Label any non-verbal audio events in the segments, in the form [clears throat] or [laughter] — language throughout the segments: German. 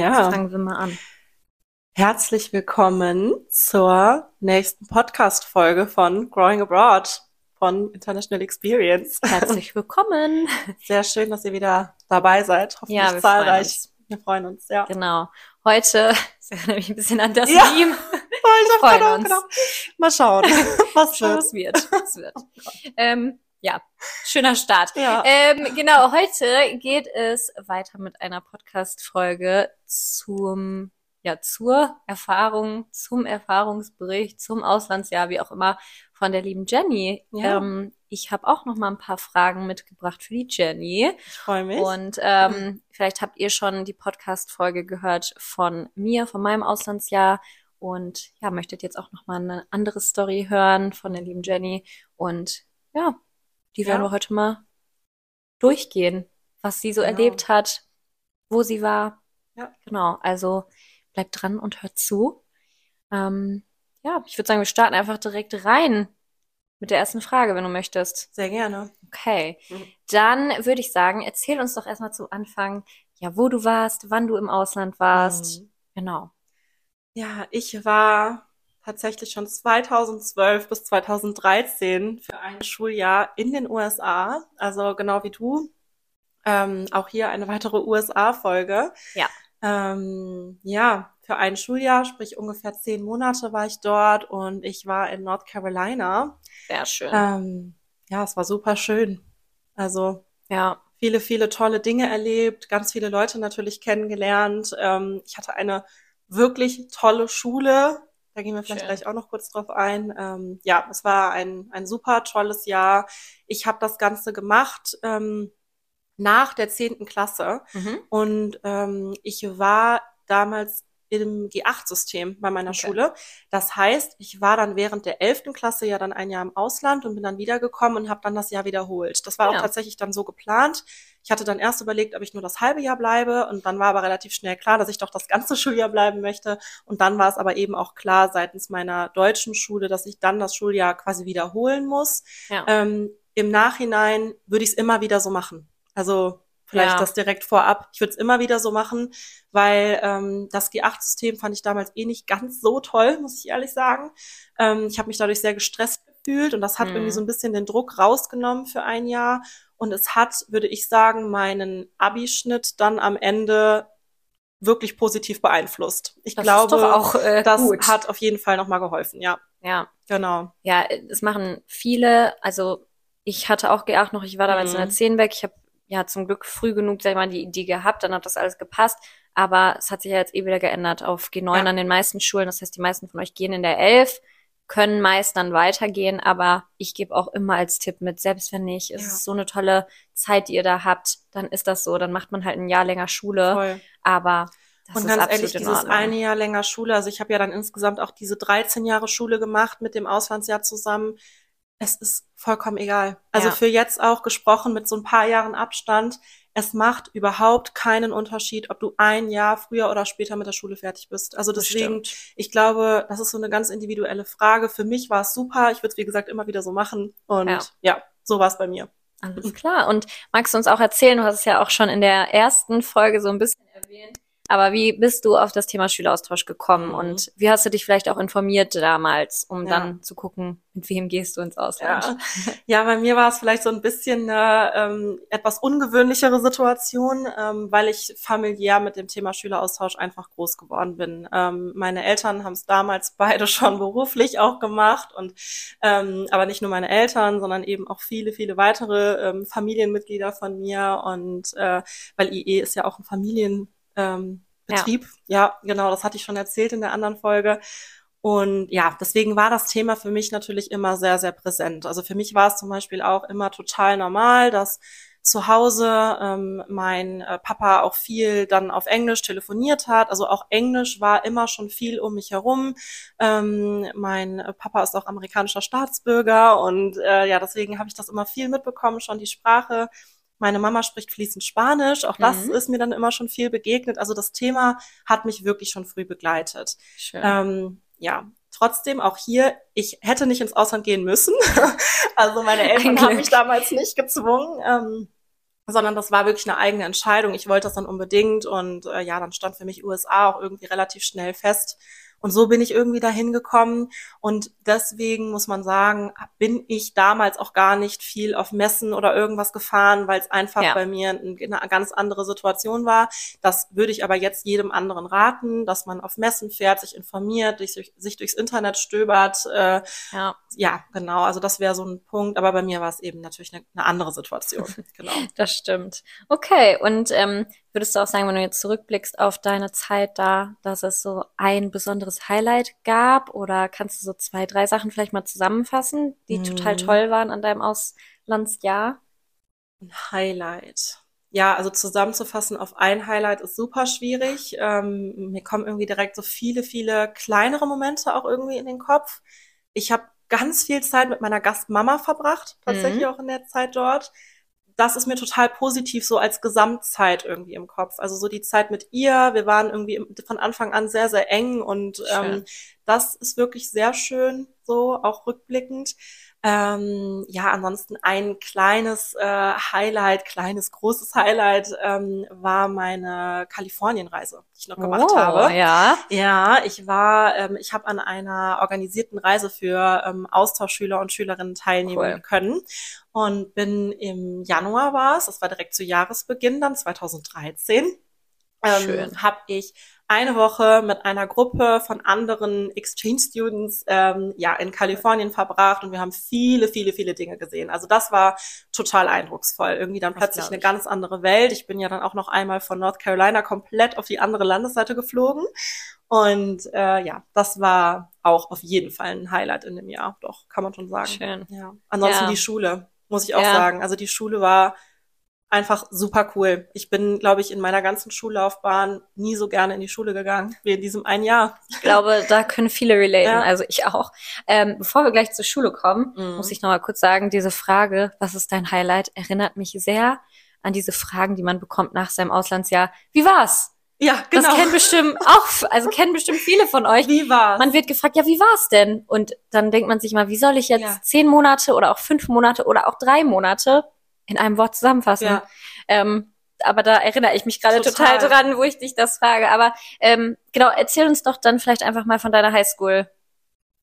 Ja. Fangen wir mal an. Herzlich willkommen zur nächsten Podcast-Folge von Growing Abroad von International Experience. [laughs] Herzlich willkommen. Sehr schön, dass ihr wieder dabei seid. Hoffentlich Ja, wir zahlreich. freuen uns. Wir freuen uns, ja. Genau. Heute ist ja nämlich ein bisschen an das Ja. Meme. [laughs] Oh, ich freuen genau, uns. genau. Mal schauen, [laughs] was wird. Was wird. Was wird. Ähm, ja, schöner Start. Ja. Ähm, genau, heute geht es weiter mit einer Podcast-Folge zum, ja, zur Erfahrung, zum Erfahrungsbericht, zum Auslandsjahr, wie auch immer, von der lieben Jenny. Ja. Ähm, ich habe auch noch mal ein paar Fragen mitgebracht für die Jenny. Ich freue mich. Und ähm, vielleicht habt ihr schon die Podcast-Folge gehört von mir, von meinem Auslandsjahr. Und ja, möchtet jetzt auch noch mal eine andere Story hören von der lieben Jenny. Und ja, die werden Ja. wir heute mal durchgehen, was sie so Genau. erlebt hat, wo sie war. Ja. Genau, also bleibt dran und hört zu. Ähm, ja, ich würde sagen, wir starten einfach direkt rein mit der ersten Frage, wenn du möchtest. Sehr gerne. Okay, Mhm. dann würde ich sagen, erzähl uns doch erstmal zu Anfang, ja, wo du warst, wann du im Ausland warst. Mhm. Genau. Ja, ich war tatsächlich schon 2012 bis 2013 für ein Schuljahr in den USA, also genau wie du. Ähm, auch hier eine weitere USA-Folge. Ja. Ähm, ja, für ein Schuljahr, sprich ungefähr zehn Monate war ich dort und ich war in North Carolina. Sehr schön. Ähm, ja, es war super schön. Also ja, viele, viele tolle Dinge erlebt, ganz viele Leute natürlich kennengelernt. Ähm, ich hatte eine wirklich tolle Schule. Da gehen wir vielleicht Schön. gleich auch noch kurz drauf ein. Ähm, ja, es war ein, ein super tolles Jahr. Ich habe das Ganze gemacht ähm, nach der zehnten Klasse mhm. und ähm, ich war damals im G8-System bei meiner Okay. Schule. Das heißt, ich war dann während der elften Klasse ja dann ein Jahr im Ausland und bin dann wiedergekommen und habe dann das Jahr wiederholt. Das war Ja. auch tatsächlich dann so geplant. Ich hatte dann erst überlegt, ob ich nur das halbe Jahr bleibe und dann war aber relativ schnell klar, dass ich doch das ganze [laughs] Schuljahr bleiben möchte. Und dann war es aber eben auch klar seitens meiner deutschen Schule, dass ich dann das Schuljahr quasi wiederholen muss. ja. Ähm, Im Nachhinein würde ich es immer wieder so machen. Also vielleicht Ja. das direkt vorab. Ich würde es immer wieder so machen, weil ähm, das G8-System fand ich damals eh nicht ganz so toll, muss ich ehrlich sagen. Ähm, ich habe mich dadurch sehr gestresst gefühlt und das hat Mhm. irgendwie so ein bisschen den Druck rausgenommen für ein Jahr. Und es hat, würde ich sagen, meinen Abischnitt dann am Ende wirklich positiv beeinflusst. Ich das glaube, auch äh, das gut. hat auf jeden Fall nochmal geholfen. Ja, ja. genau. Ja, das machen viele. Also ich hatte auch G8 noch, ich war damals in der Mhm. 10 weg. Ich habe ja zum Glück früh genug, sag ich mal, die Idee gehabt, dann hat das alles gepasst. Aber es hat sich ja jetzt eh wieder geändert auf G9 Ja. an den meisten Schulen. Das heißt, die meisten von euch gehen in der 11, können meist dann weitergehen. Aber ich gebe auch immer als Tipp mit, selbst wenn nicht, es Ja. ist so eine tolle Zeit, die ihr da habt, dann ist das so. Dann macht man halt ein Jahr länger Schule. Voll. Aber das Und ist ganz ehrlich, dieses eine Jahr länger Schule, also ich habe ja dann insgesamt auch diese 13 Jahre Schule gemacht mit dem Auslandsjahr zusammen. Es ist vollkommen egal. Also Ja. für jetzt auch gesprochen mit so ein paar Jahren Abstand. Es macht überhaupt keinen Unterschied, ob du ein Jahr früher oder später mit der Schule fertig bist. Also deswegen, ich glaube, das ist so eine ganz individuelle Frage. Für mich war es super. Ich würde es, wie gesagt, immer wieder so machen. Und Ja. ja, so war es bei mir. Alles klar. Und magst du uns auch erzählen, du hast es ja auch schon in der ersten Folge so ein bisschen erwähnt, aber wie bist du auf das Thema Schüleraustausch gekommen Mhm. und wie hast du dich vielleicht auch informiert damals, um Ja. dann zu gucken, mit wem gehst du ins Ausland? Ja. ja, bei mir war es vielleicht so ein bisschen eine ähm, etwas ungewöhnlichere Situation, ähm, weil ich familiär mit dem Thema Schüleraustausch einfach groß geworden bin. Ähm, meine Eltern haben es damals [laughs] beide schon beruflich auch gemacht und ähm, aber nicht nur meine Eltern, sondern eben auch viele, viele weitere ähm, Familienmitglieder von mir und äh, weil IE ist ja auch ein Familien ähm, Betrieb. Ja. genau, das hatte ich schon erzählt in der anderen Folge. Und ja, deswegen war das Thema für mich natürlich immer sehr, sehr präsent. Also für mich war es zum Beispiel auch immer total normal, dass zu Hause ähm, mein äh, Papa auch viel dann auf Englisch telefoniert hat. Also auch Englisch war immer schon viel um mich herum. Ähm, mein äh, Papa ist auch amerikanischer Staatsbürger und äh, ja, deswegen habe ich das immer viel mitbekommen, schon die Sprache. Meine Mama spricht fließend Spanisch. Auch das Mhm. ist mir dann immer schon viel begegnet. Also das Thema hat mich wirklich schon früh begleitet. Schön. Ähm, ja, trotzdem auch hier, ich hätte nicht ins Ausland gehen müssen. [laughs] also meine Eltern haben mich damals nicht gezwungen. Ähm, sondern das war wirklich eine eigene Entscheidung. Ich wollte das dann unbedingt und äh, ja, dann stand für mich USA auch irgendwie relativ schnell fest. Und so bin ich irgendwie dahin gekommen. Und deswegen muss man sagen, bin ich damals auch gar nicht viel auf Messen oder irgendwas gefahren, weil es einfach ja. bei mir eine ganz andere Situation war. Das würde ich aber jetzt jedem anderen raten, dass man auf Messen fährt, sich informiert, sich, sich durchs Internet stöbert. Äh, ja. ja, genau. Also das wäre so ein Punkt. Aber bei mir war es eben natürlich eine, eine andere Situation. [laughs] genau. Das stimmt. Okay. Und ähm, Würdest du auch sagen, wenn du jetzt zurückblickst auf deine Zeit da, dass es so ein besonderes Highlight gab? Oder kannst du so zwei, drei Sachen vielleicht mal zusammenfassen, die mm. total toll waren an deinem Auslandsjahr? Ein Highlight. Ja, also zusammenzufassen auf ein Highlight ist super schwierig. Ähm, mir kommen irgendwie direkt so viele, viele kleinere Momente auch irgendwie in den Kopf. Ich habe ganz viel Zeit mit meiner Gastmama verbracht, tatsächlich mhm. auch in der Zeit dort das ist mir total positiv so als Gesamtzeit irgendwie im Kopf. Also so die Zeit mit ihr, wir waren irgendwie von Anfang an sehr, sehr eng und ähm, das ist wirklich sehr schön, so auch rückblickend. Ähm, ja, ansonsten ein kleines äh, Highlight, kleines, großes Highlight ähm, war meine Kalifornienreise, die ich noch gemacht oh, habe. Ja. Ja, ich war, ähm, ich habe an einer organisierten Reise für ähm, Austauschschüler und Schülerinnen teilnehmen cool. können und bin im Januar war es, das war direkt zu Jahresbeginn dann 2013. Ähm, habe ich eine Woche mit einer Gruppe von anderen Exchange Students ähm, ja in Kalifornien verbracht und wir haben viele, viele, viele Dinge gesehen. Also das war total eindrucksvoll. Irgendwie dann plötzlich eine ganz andere Welt. Ich bin ja dann auch noch einmal von North Carolina komplett auf die andere Landesseite geflogen. Und äh, ja, das war auch auf jeden Fall ein Highlight in dem Jahr. Doch, kann man schon sagen. Schön. Ja. Ansonsten ja. die Schule, muss ich auch ja. sagen. Also die Schule war einfach super cool. Ich bin, glaube ich, in meiner ganzen Schullaufbahn nie so gerne in die Schule gegangen wie in diesem einen Jahr. Ich glaube, da können viele relaten, ja. also ich auch. Ähm, bevor wir gleich zur Schule kommen, mhm. muss ich noch mal kurz sagen, diese Frage, was ist dein Highlight, erinnert mich sehr an diese Fragen, die man bekommt nach seinem Auslandsjahr. Wie war's? Ja, genau. Das kennen bestimmt auch, also kennen bestimmt viele von euch. Wie war's? Man wird gefragt, ja, wie war's denn? Und dann denkt man sich mal, wie soll ich jetzt ja. zehn Monate oder auch fünf Monate oder auch drei Monate in einem Wort zusammenfassen. Ja. Ähm, aber da erinnere ich mich gerade total. total dran, wo ich dich das frage. Aber ähm, genau, erzähl uns doch dann vielleicht einfach mal von deiner Highschool.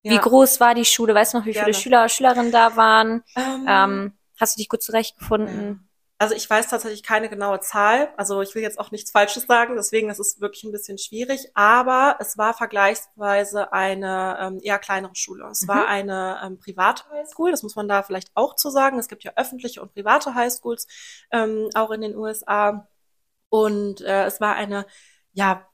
Ja. Wie groß war die Schule? Weißt du noch, wie viele Gerne. Schüler, Schülerinnen da waren? Ähm, ähm, hast du dich gut zurechtgefunden? Also ich weiß tatsächlich keine genaue Zahl. Also ich will jetzt auch nichts Falsches sagen, deswegen ist es wirklich ein bisschen schwierig. Aber es war vergleichsweise eine ähm, eher kleinere Schule. Es mhm. war eine ähm, private Highschool, das muss man da vielleicht auch zu sagen. Es gibt ja öffentliche und private Highschools ähm, auch in den USA. Und äh, es war eine ja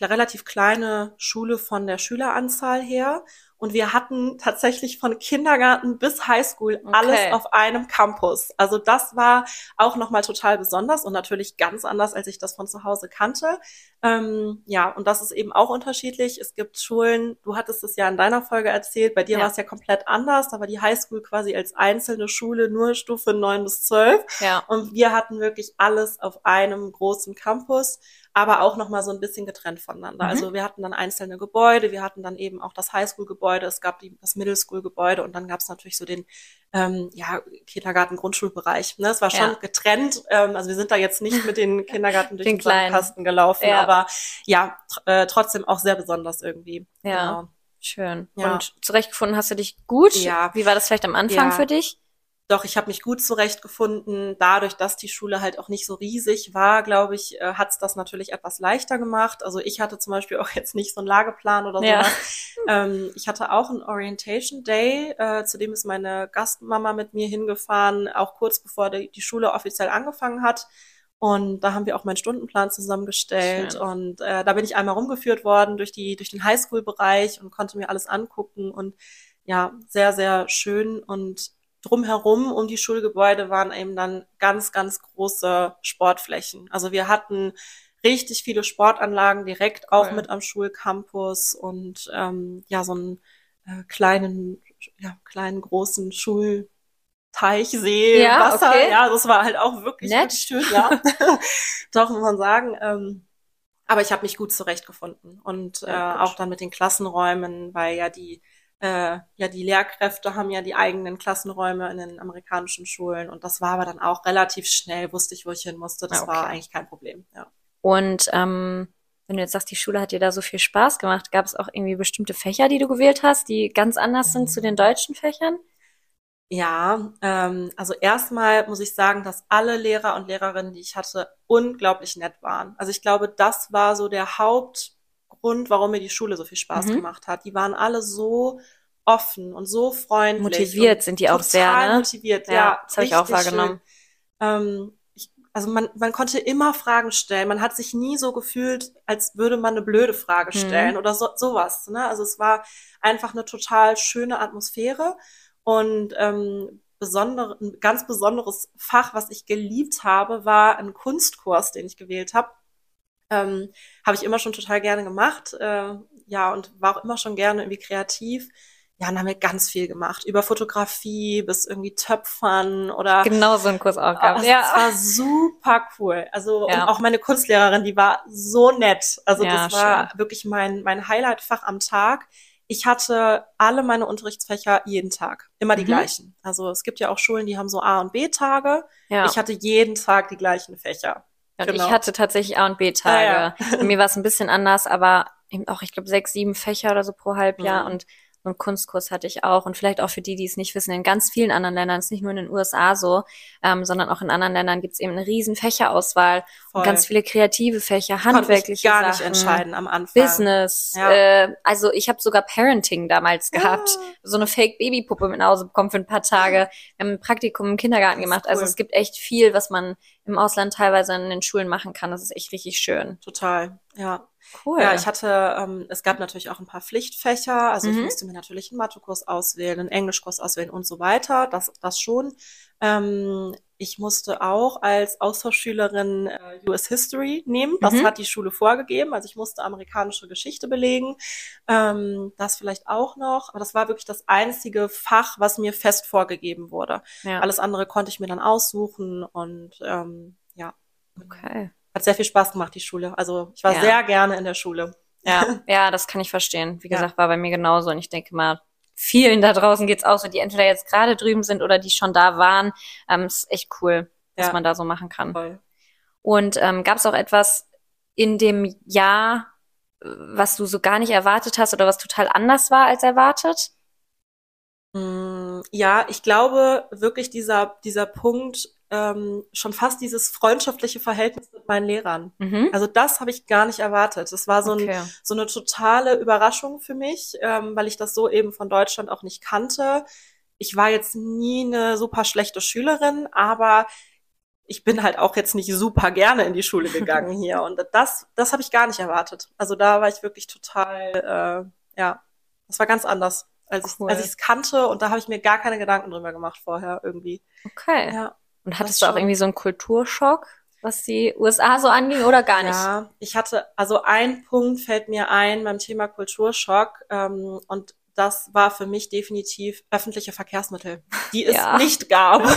relativ kleine Schule von der Schüleranzahl her. Und wir hatten tatsächlich von Kindergarten bis Highschool okay. alles auf einem Campus. Also das war auch nochmal total besonders und natürlich ganz anders, als ich das von zu Hause kannte. Ähm, ja, und das ist eben auch unterschiedlich. Es gibt Schulen, du hattest es ja in deiner Folge erzählt, bei dir ja. war es ja komplett anders. Da war die Highschool quasi als einzelne Schule nur Stufe neun bis zwölf. Ja. Und wir hatten wirklich alles auf einem großen Campus aber auch noch mal so ein bisschen getrennt voneinander. Mhm. Also wir hatten dann einzelne Gebäude, wir hatten dann eben auch das Highschool-Gebäude, es gab die, das Middle School-Gebäude und dann gab es natürlich so den ähm, ja, Kindergarten, Grundschulbereich. Ne? Es war schon ja. getrennt. Ähm, also wir sind da jetzt nicht mit den [laughs] Kindergarten durch den, den Kasten gelaufen, ja. aber ja, äh, trotzdem auch sehr besonders irgendwie. Ja. Genau. Schön. Ja. Und zurechtgefunden hast du dich gut? Ja. Wie war das vielleicht am Anfang ja. für dich? Doch, ich habe mich gut zurechtgefunden. Dadurch, dass die Schule halt auch nicht so riesig war, glaube ich, äh, hat es das natürlich etwas leichter gemacht. Also ich hatte zum Beispiel [laughs] auch jetzt nicht so einen Lageplan oder so. Ja. [laughs] Ähm, ich hatte auch einen Orientation Day, äh, zu dem ist meine Gastmama mit mir hingefahren, auch kurz bevor die, die Schule offiziell angefangen hat. Und da haben wir auch meinen Stundenplan zusammengestellt. Schön. Und äh, da bin ich einmal rumgeführt worden durch die durch den Highschool-Bereich und konnte mir alles angucken und ja, sehr, sehr schön und drumherum um die Schulgebäude waren eben dann ganz, ganz große Sportflächen. Also wir hatten richtig viele Sportanlagen direkt auch cool. mit am Schulcampus und ähm, ja, so einen äh, kleinen, ja, kleinen, großen Schulteich, See, ja, Wasser. Okay. Ja, das war halt auch wirklich, wirklich schön, ja. [laughs] Doch, muss man sagen. Ähm, aber ich habe mich gut zurechtgefunden. Und äh, auch dann mit den Klassenräumen, weil ja die äh, ja, die Lehrkräfte haben ja die eigenen Klassenräume in den amerikanischen Schulen und das war aber dann auch relativ schnell, wusste ich, wo ich hin musste. Das Ah, okay. war eigentlich kein Problem, ja. Und ähm, wenn du jetzt sagst, die Schule hat dir da so viel Spaß gemacht, gab es auch irgendwie bestimmte Fächer, die du gewählt hast, die ganz anders sind zu den deutschen Fächern? Ja, ähm, also erstmal muss ich sagen, dass alle Lehrer und Lehrerinnen, die ich hatte, unglaublich nett waren. Also ich glaube, das war so der Hauptgrund, warum mir die Schule so viel Spaß Mhm. gemacht hat. Die waren alle so offen und so freundlich. Motiviert und sind die auch sehr, ne? motiviert, Ja, ja. das habe ich auch wahrgenommen. Ähm, ich, also man, man konnte immer Fragen stellen. Man hat sich nie so gefühlt, als würde man eine blöde Frage Mhm. stellen oder so, sowas. Ne? Also es war einfach eine total schöne Atmosphäre und ähm, besondere, ein ganz besonderes Fach, was ich geliebt habe, war ein Kunstkurs, den ich gewählt habe. Ähm, habe ich immer schon total gerne gemacht, äh, ja, und war auch immer schon gerne irgendwie kreativ. Ja, und haben wir ganz viel gemacht. Über Fotografie bis irgendwie Töpfern oder Genau so einen Kurs auch gehabt. Es, Ja. es war super cool. Also Ja. und auch meine Kunstlehrerin, die war so nett. Also Ja, das war wirklich mein mein Highlight-Fach am Tag. Ich hatte alle meine Unterrichtsfächer jeden Tag, immer die Mhm. gleichen. Also es gibt ja auch Schulen, die haben so A und B Tage. ja. Ich hatte jeden Tag die gleichen Fächer. Und genau. ich hatte tatsächlich A und B-Tage. Ja, Bei mir war es ein bisschen anders, aber eben auch, ich glaube, sechs, sieben Fächer oder so pro Halbjahr Mhm. und einen Kunstkurs hatte ich auch. Und vielleicht auch für die, die es nicht wissen, in ganz vielen anderen Ländern, ist nicht nur in den USA so, ähm, sondern auch in anderen Ländern gibt es eben eine riesen Fächerauswahl Voll. und ganz viele kreative Fächer, Konnte mich handwerkliche gar Sachen. nicht entscheiden am Anfang. Business, Ja. äh, also ich habe sogar Parenting damals gehabt, Ah. so eine Fake-Babypuppe mit nach Hause bekommen für ein paar Tage. Wir haben ein Praktikum im Kindergarten gemacht. Also cool. es gibt echt viel, was man im Ausland teilweise in den Schulen machen kann. Das ist echt richtig schön. Total, ja. Cool. Ja, ich hatte, ähm, es gab natürlich auch ein paar Pflichtfächer. Also ich Mhm. musste mir natürlich einen Mathekurs auswählen, einen Englischkurs auswählen und so weiter. Das, das schon. Ähm, ich musste auch als Austauschschülerin äh, US History nehmen. Das Mhm. hat die Schule vorgegeben. Also ich musste amerikanische Geschichte belegen. Ähm, das vielleicht auch noch. Aber das war wirklich das einzige Fach, was mir fest vorgegeben wurde. ja. Alles andere konnte ich mir dann aussuchen und ähm, ja. okay. Hat sehr viel Spaß gemacht, die Schule. Also ich war Ja. sehr gerne in der Schule. Ja, [laughs] ja, das kann ich verstehen. Wie Ja. gesagt, war bei mir genauso. Und ich denke mal, vielen da draußen geht's auch so, die entweder jetzt gerade drüben sind oder die schon da waren. Ähm, ist echt cool, was Ja. man da so machen kann. Voll. Und ähm, gab es auch etwas in dem Jahr, was du so gar nicht erwartet hast oder was total anders war als erwartet? Mm, Ja, ich glaube wirklich dieser, dieser Punkt, ähm, schon fast dieses freundschaftliche Verhältnis mit meinen Lehrern. Mhm. Also das habe ich gar nicht erwartet. Das war so, ein, Okay. so eine totale Überraschung für mich, ähm, weil ich das so eben von Deutschland auch nicht kannte. Ich war jetzt nie eine super schlechte Schülerin, aber ich bin halt auch jetzt nicht super gerne in die Schule [laughs] gegangen hier. Und das, das habe ich gar nicht erwartet. Also da war ich wirklich total, äh, ja, das war ganz anders, als ich Cool. ich es kannte. Und da habe ich mir gar keine Gedanken drüber gemacht vorher irgendwie. Okay. Ja. Und hattest du auch irgendwie so einen Kulturschock, was die USA so anging oder gar nicht? Ja, ich hatte, also ein Punkt fällt mir ein beim Thema Kulturschock ähm, und das war für mich definitiv öffentliche Verkehrsmittel, die es [laughs] Ja. nicht gab. [laughs]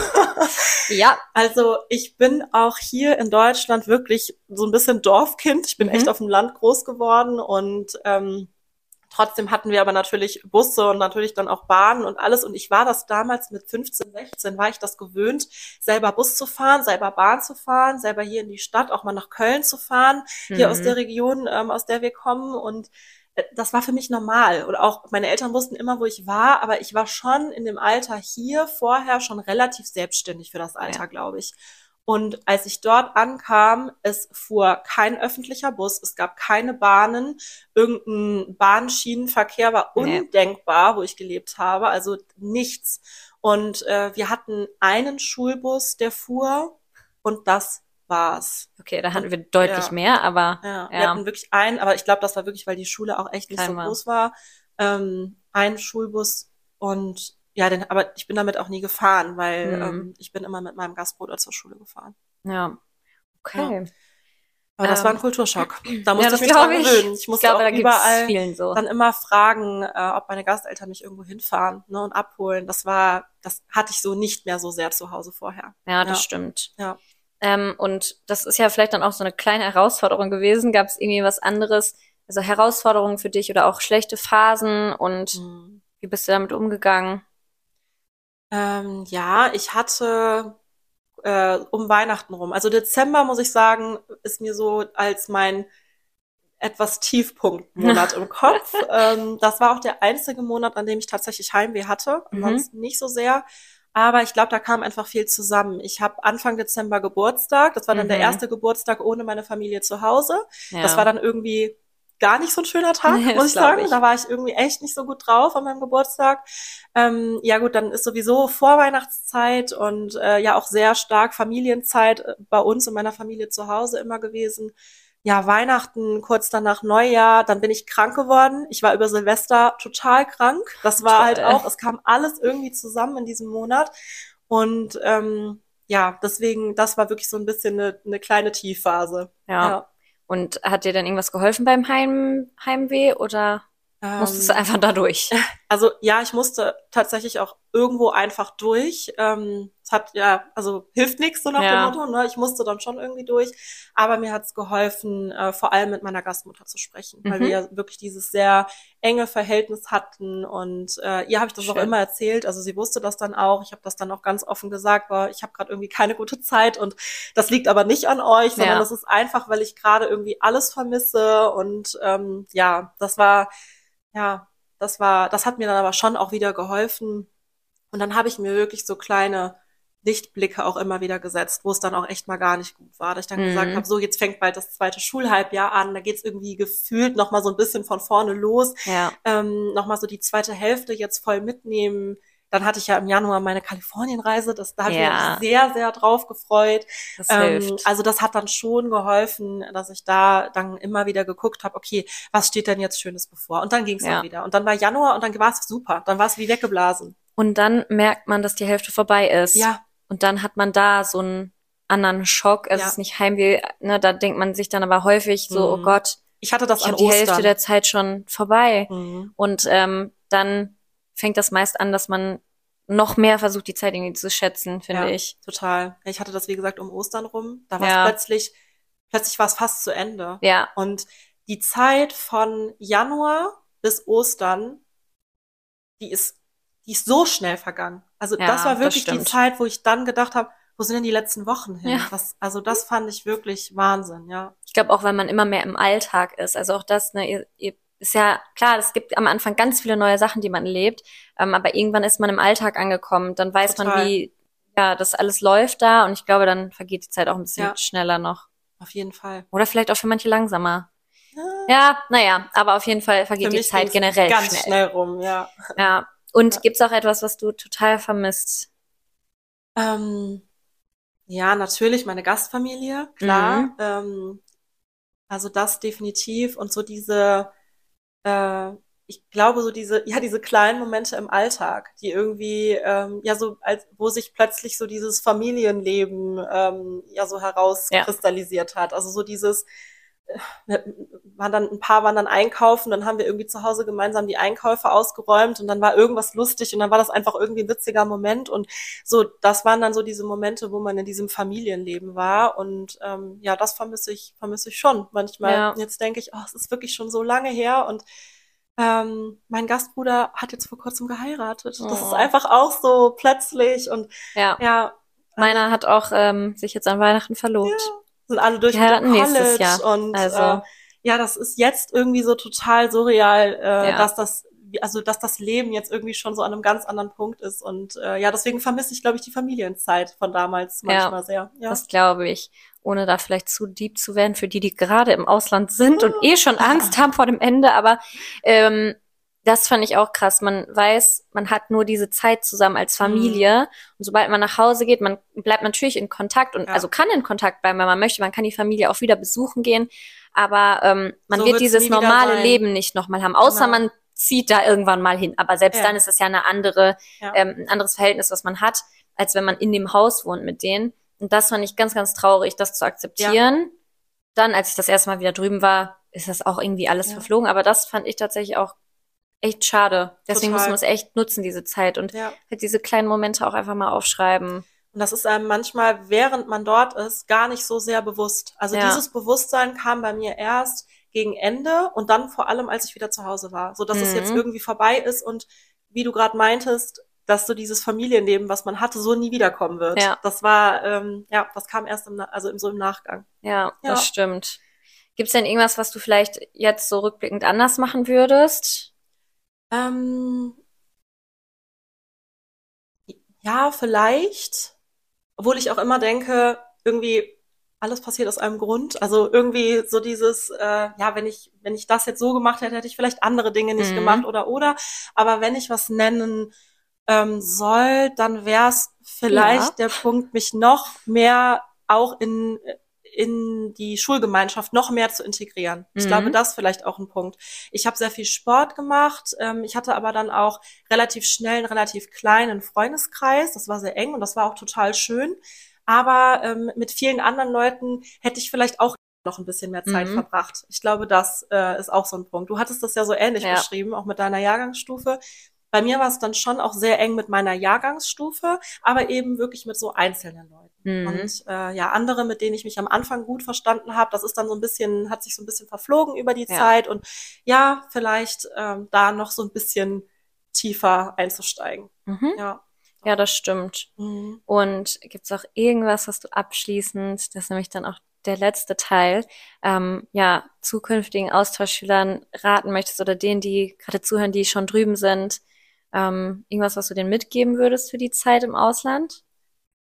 Ja. Also ich bin auch hier in Deutschland wirklich so ein bisschen Dorfkind. Ich bin Mhm. echt auf dem Land groß geworden und ähm, trotzdem hatten wir aber natürlich Busse und natürlich dann auch Bahnen und alles. Und ich war das damals mit 15, 16, war ich das gewöhnt, selber Bus zu fahren, selber Bahn zu fahren, selber hier in die Stadt, auch mal nach Köln zu fahren, hier Mhm. aus der Region, ähm, aus der wir kommen. Und äh, das war für mich normal. Oder auch meine Eltern wussten immer, wo ich war, aber ich war schon in dem Alter hier vorher schon relativ selbstständig für das Alter, Ja. glaube ich. Und als ich dort ankam, es fuhr kein öffentlicher Bus, es gab keine Bahnen, irgendein Bahnschienenverkehr war Nee. undenkbar, wo ich gelebt habe, also nichts. Und äh, wir hatten einen Schulbus, der fuhr und das war's. Okay, da hatten wir deutlich Ja. mehr, aber Ja, wir Ja. hatten wirklich einen, aber ich glaube, das war wirklich, weil die Schule auch echt nicht Klein so groß war. Ähm, ein Schulbus und ja, den, aber ich bin damit auch nie gefahren, weil Mhm. ähm, ich bin immer mit meinem Gastbruder zur Schule gefahren. ja. Okay. Aber das Ähm, war ein Kulturschock. [clears throat] Da musste das ich mich dran ich. gewöhnen. Ich Ich musste glaube, auch überall vielen so. dann immer fragen, äh, ob meine Gasteltern mich irgendwo hinfahren ne, und abholen. Das war, das hatte ich so nicht mehr so sehr zu Hause vorher. Ja, das Ja. stimmt. Ja. Ähm, und das ist ja vielleicht dann auch so eine kleine Herausforderung gewesen. Gab es irgendwie was anderes, also Herausforderungen für dich oder auch schlechte Phasen und Mhm. Wie bist du damit umgegangen? Ähm, ja, ich hatte äh, um Weihnachten rum. Also Dezember, muss ich sagen, ist mir so als mein etwas Tiefpunktmonat im [laughs] Kopf. Ähm, das war auch der einzige Monat, an dem ich tatsächlich Heimweh hatte. Mhm. Ansonsten nicht so sehr. Aber ich glaube, da kam einfach viel zusammen. Ich habe Anfang Dezember Geburtstag. Das war dann der Mhm. erste Geburtstag ohne meine Familie zu Hause. Ja. Das war dann irgendwie gar nicht so ein schöner Tag, Nee, muss ich sagen. ich. Da war ich irgendwie echt nicht so gut drauf an meinem Geburtstag. Ähm, ja gut, dann ist sowieso Vorweihnachtszeit und äh, ja auch sehr stark Familienzeit äh, bei uns und meiner Familie zu Hause immer gewesen. Ja, Weihnachten, kurz danach Neujahr, dann bin ich krank geworden. Ich war über Silvester total krank. Das war halt Toll. auch, es kam alles irgendwie zusammen in diesem Monat. Und ähm, ja, deswegen, das war wirklich so ein bisschen eine, eine kleine Tiefphase. ja. Und hat dir dann irgendwas geholfen beim Heim Heimweh oder musstest du Ähm, einfach da durch? [laughs] Also ja, ich musste tatsächlich auch irgendwo einfach durch. Ähm, es hat ja, also hilft nichts so nach Ja. dem Motto, ne? Ich musste dann schon irgendwie durch. Aber mir hat es geholfen, äh, vor allem mit meiner Gastmutter zu sprechen, weil Mhm. wir ja wirklich dieses sehr enge Verhältnis hatten. Und äh, ihr habe ich das auch Schön. immer erzählt. Also sie wusste das dann auch. Ich habe das dann auch ganz offen gesagt, war, ich habe gerade irgendwie keine gute Zeit und das liegt aber nicht an euch, sondern Ja. das ist einfach, weil ich gerade irgendwie alles vermisse. Und ähm, ja, das war ja, das war, das hat mir dann aber schon auch wieder geholfen. Und dann habe ich mir wirklich so kleine Lichtblicke auch immer wieder gesetzt, wo es dann auch echt mal gar nicht gut war. Dass ich dann Mhm. gesagt habe, so jetzt fängt bald das zweite Schulhalbjahr an, da geht's irgendwie gefühlt noch mal so ein bisschen von vorne los. Ja. Ähm, noch mal so die zweite Hälfte jetzt voll mitnehmen. Dann hatte ich ja im Januar meine Kalifornienreise, das da habe ich mich sehr, sehr drauf gefreut. Das Ähm, hilft. also das hat dann schon geholfen, dass ich da dann immer wieder geguckt habe, okay, was steht denn jetzt Schönes bevor? Und dann ging es Ja. auch wieder. Und dann war Januar und dann war es super. Dann war es wie weggeblasen. Und dann merkt man, dass die Hälfte vorbei ist. Ja, Und dann hat man da so einen anderen Schock. Also Ja. es ist nicht Heimweh, ne? Da denkt man sich dann aber häufig so, oh Mhm. Gott, ich hatte das ich an habe die Ostern. Hälfte der Zeit schon vorbei. Mhm. Und ähm, dann fängt das meist an, dass man noch mehr versucht, die Zeit irgendwie zu schätzen, finde Ja. ich. Total. Ich hatte das, wie gesagt, um Ostern rum. Da war Ja. es plötzlich, plötzlich war es fast zu Ende. Ja, Und die Zeit von Januar bis Ostern, die ist, die ist so schnell vergangen. Also Ja, das war das wirklich die stimmt. Zeit, wo ich dann gedacht habe, wo sind denn die letzten Wochen hin? Ja. Was, also das fand ich wirklich Wahnsinn, ja. ich glaube auch, weil man immer mehr im Alltag ist. Also auch das, ne, ihr, ihr ist ja klar, es gibt am Anfang ganz viele neue Sachen, die man lebt, ähm, aber irgendwann ist man im Alltag angekommen. Dann weiß man, Total. wie ja das alles läuft da und ich glaube, dann vergeht die Zeit auch ein bisschen Ja. schneller noch. Auf jeden Fall. Oder vielleicht auch für manche langsamer. Ja, Ja, naja, aber auf jeden Fall vergeht die Zeit generell ganz schnell. schnell rum, ja. Ja. Und Ja. gibt's auch etwas, was du total vermisst? Ähm, ja, natürlich meine Gastfamilie, klar. Mhm. Ähm, also das definitiv und so diese, äh, ich glaube so diese, ja diese kleinen Momente im Alltag, die irgendwie ähm, ja so als wo sich plötzlich so dieses Familienleben ähm, ja so herauskristallisiert hat. Also so dieses waren dann ein paar waren dann einkaufen, dann haben wir irgendwie zu Hause gemeinsam die Einkäufe ausgeräumt und dann war irgendwas lustig und dann war das einfach irgendwie ein witziger Moment und so, das waren dann so diese Momente, wo man in diesem Familienleben war und ähm, ja, das vermisse ich, vermisse ich schon manchmal. Ja. Jetzt denke ich, oh, es ist wirklich schon so lange her und ähm, mein Gastbruder hat jetzt vor kurzem geheiratet. Das Oh. ist einfach auch so plötzlich und Ja. ja, Meiner hat auch ähm, sich jetzt an Weihnachten verlobt. Sind alle durch mit nächstes College Jahr. und Also. äh, ja, das ist jetzt irgendwie so total surreal, äh, Ja. dass das also dass das Leben jetzt irgendwie schon so an einem ganz anderen Punkt ist und äh, ja, deswegen vermisse ich glaube ich die Familienzeit von damals Ja. manchmal sehr. Ja. Das glaube ich. Ohne da vielleicht zu deep zu werden für die, die gerade im Ausland sind und eh schon Angst haben vor dem Ende. Aber ähm, das fand ich auch krass. Man weiß, man hat nur diese Zeit zusammen als Mhm. Familie. Und sobald man nach Hause geht, man bleibt natürlich in Kontakt und Ja. also kann in Kontakt bleiben, wenn man möchte. Man kann die Familie auch wieder besuchen gehen. Aber ähm, man So wird dieses normale. Leben nicht nochmal haben. Außer Genau. man zieht da irgendwann mal hin. Aber selbst Ja. dann ist es ja eine andere, Ja. ähm, ein anderes Verhältnis, was man hat, als wenn man in dem Haus wohnt mit denen. Und das fand ich ganz, ganz traurig, das zu akzeptieren. Dann, als ich das erste Mal wieder drüben war, ist das auch irgendwie alles verflogen. Aber das fand ich tatsächlich auch echt schade. Deswegen Total. muss man es echt nutzen, diese Zeit. Und ja. halt diese kleinen Momente auch einfach mal aufschreiben. Und das ist einem manchmal, während man dort ist, gar nicht so sehr bewusst. Also Ja. dieses Bewusstsein kam bei mir erst gegen Ende und dann vor allem, als ich wieder zu Hause war. So dass es Mhm. jetzt irgendwie vorbei ist und wie du gerade meintest, dass so dieses Familienleben, was man hatte, so nie wiederkommen wird. Ja. Das war, ähm, ja, das kam erst im, also im, so im Nachgang. Ja, Ja. das stimmt. Gibt's denn irgendwas, was du vielleicht jetzt so rückblickend anders machen würdest? Ähm, ja, vielleicht. Obwohl ich auch immer denke, irgendwie alles passiert aus einem Grund. Also irgendwie so dieses, äh, ja, wenn ich, wenn ich das jetzt so gemacht hätte, hätte ich vielleicht andere Dinge nicht Mhm. gemacht oder oder. Aber wenn ich was nennen ähm, soll, dann wäre es vielleicht Ja. der Punkt, mich noch mehr auch in in die Schulgemeinschaft noch mehr zu integrieren. Ich Mhm. glaube, das ist vielleicht auch ein Punkt. Ich habe sehr viel Sport gemacht. Ähm, ich hatte aber dann auch relativ schnell einen relativ kleinen Freundeskreis. Das war sehr eng und das war auch total schön. Aber ähm, mit vielen anderen Leuten hätte ich vielleicht auch noch ein bisschen mehr Zeit Mhm. verbracht. Ich glaube, das äh, ist auch so ein Punkt. Du hattest das ja so ähnlich Ja. beschrieben, auch mit deiner Jahrgangsstufe. Bei mir war es dann schon auch sehr eng mit meiner Jahrgangsstufe, aber eben wirklich mit so einzelnen Leuten. Mhm. Und äh, ja, andere, mit denen ich mich am Anfang gut verstanden habe, das ist dann so ein bisschen, hat sich so ein bisschen verflogen über die Ja. Zeit und ja, vielleicht ähm, da noch so ein bisschen tiefer einzusteigen. Mhm. Ja. Ja, das stimmt. Mhm. Und gibt's auch irgendwas, was du abschließend, das ist nämlich dann auch der letzte Teil, ähm, ja, zukünftigen Austauschschülern raten möchtest oder denen, die gerade zuhören, die schon drüben sind, ähm, irgendwas, was du denen mitgeben würdest für die Zeit im Ausland?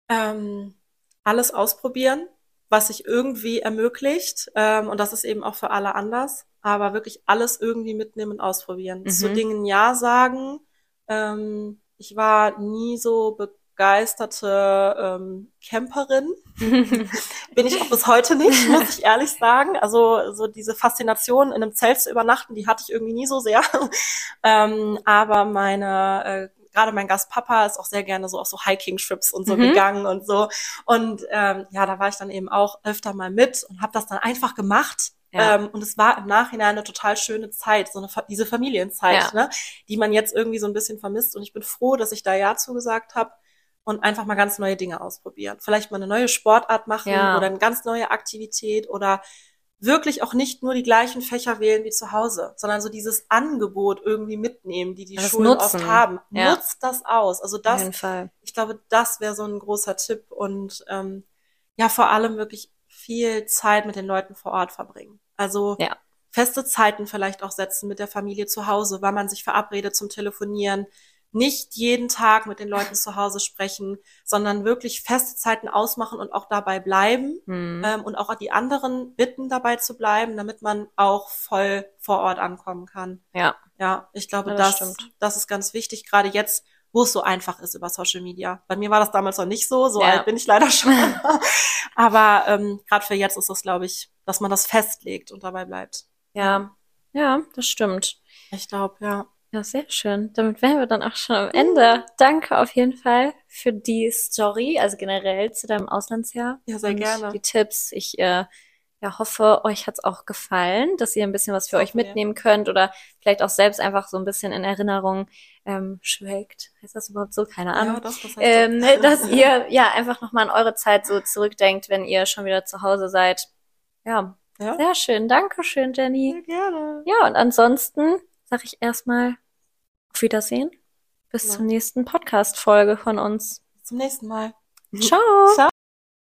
Ähm, alles ausprobieren, was sich irgendwie ermöglicht. Ähm, und das ist eben auch für alle anders. Aber wirklich alles irgendwie mitnehmen und ausprobieren. Mhm. Zu Dingen Ja sagen. Ähm, ich war nie so begeisterte ähm, Camperin. [laughs] Bin ich auch bis heute nicht, muss ich ehrlich sagen. Also so diese Faszination, in einem Zelt zu übernachten, die hatte ich irgendwie nie so sehr. [laughs] ähm, aber meine, äh, gerade mein Gastpapa ist auch sehr gerne so auf so Hiking-Trips und so Mhm. gegangen und so. Und ähm, ja, da war ich dann eben auch öfter mal mit und habe das dann einfach gemacht. Ja. Ähm, und es war im Nachhinein eine total schöne Zeit, so eine, diese Familienzeit, Ja. ne, die man jetzt irgendwie so ein bisschen vermisst. Und ich bin froh, dass ich da Ja zugesagt habe und einfach mal ganz neue Dinge ausprobieren. Vielleicht mal eine neue Sportart machen Ja. oder eine ganz neue Aktivität oder wirklich auch nicht nur die gleichen Fächer wählen wie zu Hause, sondern so dieses Angebot irgendwie mitnehmen, die die Das Schulen nutzen. oft haben. Ja. Nutzt das aus. Also das, ich glaube, das wäre so ein großer Tipp und ähm, ja, vor allem wirklich viel Zeit mit den Leuten vor Ort verbringen. Also Ja. feste Zeiten vielleicht auch setzen mit der Familie zu Hause, weil man sich verabredet zum Telefonieren. Nicht jeden Tag mit den Leuten zu Hause sprechen, sondern wirklich feste Zeiten ausmachen und auch dabei bleiben Mhm. ähm, und auch die anderen bitten, dabei zu bleiben, damit man auch voll vor Ort ankommen kann. Ja. Ja, ich glaube, Ja, das das, das ist ganz wichtig, gerade jetzt, wo es so einfach ist über Social Media. Bei mir war das damals noch nicht so, so Ja. alt bin ich leider schon. [laughs] Aber ähm, gerade für jetzt ist es, glaube ich, dass man das festlegt und dabei bleibt. Ja. Ja, das stimmt. Ich glaube, ja. Ja, sehr schön. Damit wären wir dann auch schon am Ende. Danke auf jeden Fall für die Story, also generell zu deinem Auslandsjahr. Ja, sehr gerne. Die Tipps. Ich äh, ja, hoffe, euch hat's auch gefallen, dass ihr ein bisschen was für Das euch mitnehmen könnt oder vielleicht auch selbst einfach so ein bisschen in Erinnerung ähm, schwelgt. Heißt das überhaupt so? Keine Ahnung. Ja, doch, das heißt ähm, so. dass ihr ja einfach nochmal an eure Zeit so zurückdenkt, wenn ihr schon wieder zu Hause seid. Ja, Ja. sehr schön. Dankeschön, Jenny. Sehr gerne. Ja, und ansonsten sage ich erstmal auf Wiedersehen. Bis Ja. zur nächsten Podcast-Folge von uns. Bis zum nächsten Mal. Ciao. Ciao.